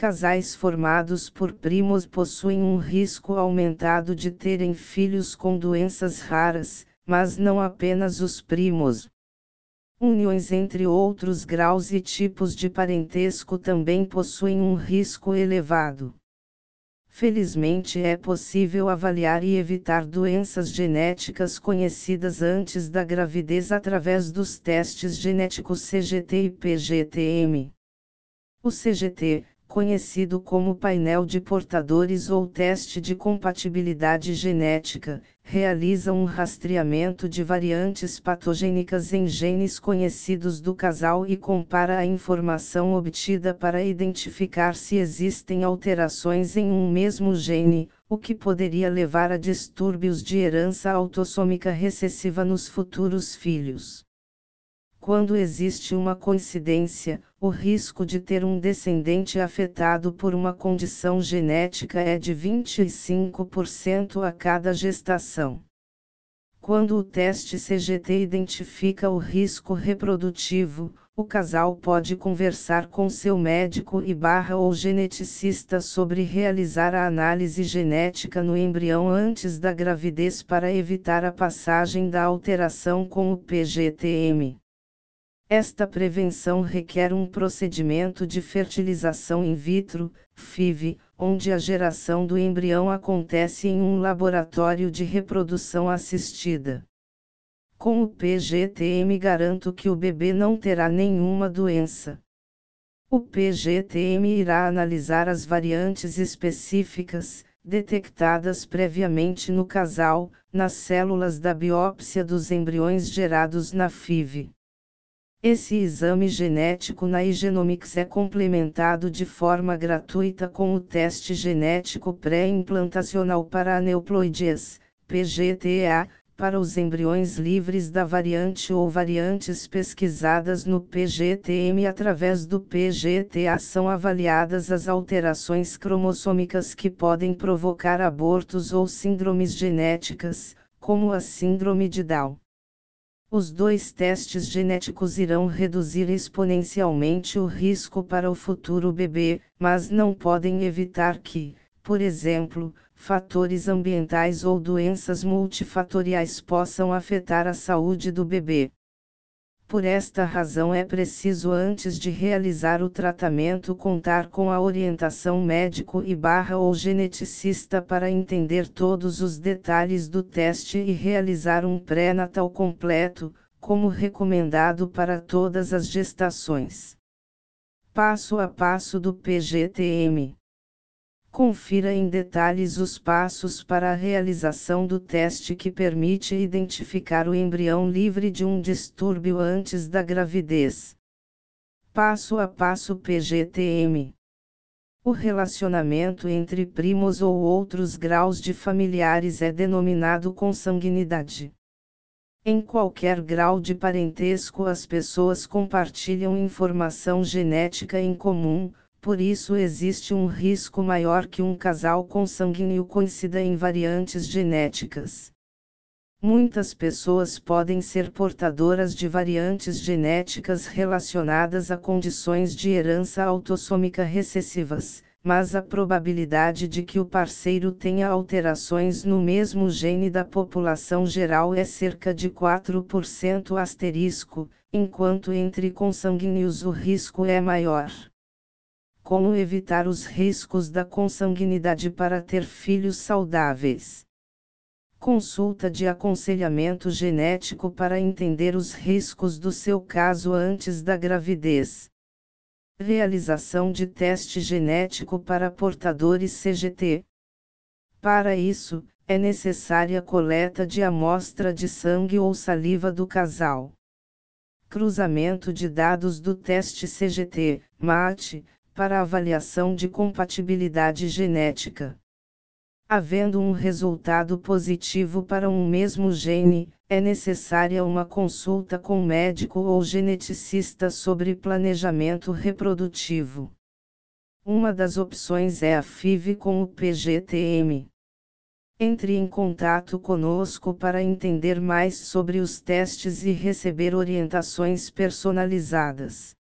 Casais formados por primos possuem um risco aumentado de terem filhos com doenças raras, mas não apenas os primos. Uniões entre outros graus e tipos de parentesco também possuem um risco elevado. Felizmente é possível avaliar e evitar doenças genéticas conhecidas antes da gravidez através dos testes genéticos CGT e PGTM. O CGT, conhecido como painel de portadores ou teste de compatibilidade genética, realiza um rastreamento de variantes patogênicas em genes conhecidos do casal e compara a informação obtida para identificar se existem alterações em um mesmo gene, o que poderia levar a distúrbios de herança autossômica recessiva nos futuros filhos. Quando existe uma coincidência, o risco de ter um descendente afetado por uma condição genética é de 25% a cada gestação. Quando o teste CGT identifica o risco reprodutivo, o casal pode conversar com seu médico e barra ou geneticista sobre realizar a análise genética no embrião antes da gravidez para evitar a passagem da alteração com o PGTM. Esta prevenção requer um procedimento de fertilização in vitro, FIV, onde a geração do embrião acontece em um laboratório de reprodução assistida. Com o PGTM garanto que o bebê não terá nenhuma doença. O PGTM irá analisar as variantes específicas, detectadas previamente no casal, nas células da biópsia dos embriões gerados na FIV. Esse exame genético na iGenomics é complementado de forma gratuita com o teste genético pré-implantacional para aneuploidias, PGTA, para os embriões livres da variante ou variantes pesquisadas no PGTM através do PGTA são avaliadas as alterações cromossômicas que podem provocar abortos ou síndromes genéticas, como a síndrome de Down. Os dois testes genéticos irão reduzir exponencialmente o risco para o futuro bebê, mas não podem evitar que, por exemplo, fatores ambientais ou doenças multifatoriais possam afetar a saúde do bebê. Por esta razão é preciso antes de realizar o tratamento contar com a orientação médico e barra ou geneticista para entender todos os detalhes do teste e realizar um pré-natal completo, como recomendado para todas as gestações. Passo a passo do PGTM. Confira em detalhes os passos para a realização do teste que permite identificar o embrião livre de um distúrbio antes da gravidez. Passo a passo PGTM. O relacionamento entre primos ou outros graus de familiares é denominado consanguinidade. Em qualquer grau de parentesco, as pessoas compartilham informação genética em comum, por isso existe um risco maior que um casal consanguíneo coincida em variantes genéticas. Muitas pessoas podem ser portadoras de variantes genéticas relacionadas a condições de herança autossômica recessivas, mas a probabilidade de que o parceiro tenha alterações no mesmo gene da população geral é cerca de 4% asterisco, enquanto entre consanguíneos o risco é maior. Como evitar os riscos da consanguinidade para ter filhos saudáveis? Consulta de aconselhamento genético para entender os riscos do seu caso antes da gravidez. Realização de teste genético para portadores CGT. Para isso, é necessária coleta de amostra de sangue ou saliva do casal. Cruzamento de dados do teste CGT, MAT, para avaliação de compatibilidade genética. Havendo um resultado positivo para um mesmo gene, é necessária uma consulta com médico ou geneticista sobre planejamento reprodutivo. Uma das opções é a FIV com o PGTM. Entre em contato conosco para entender mais sobre os testes e receber orientações personalizadas.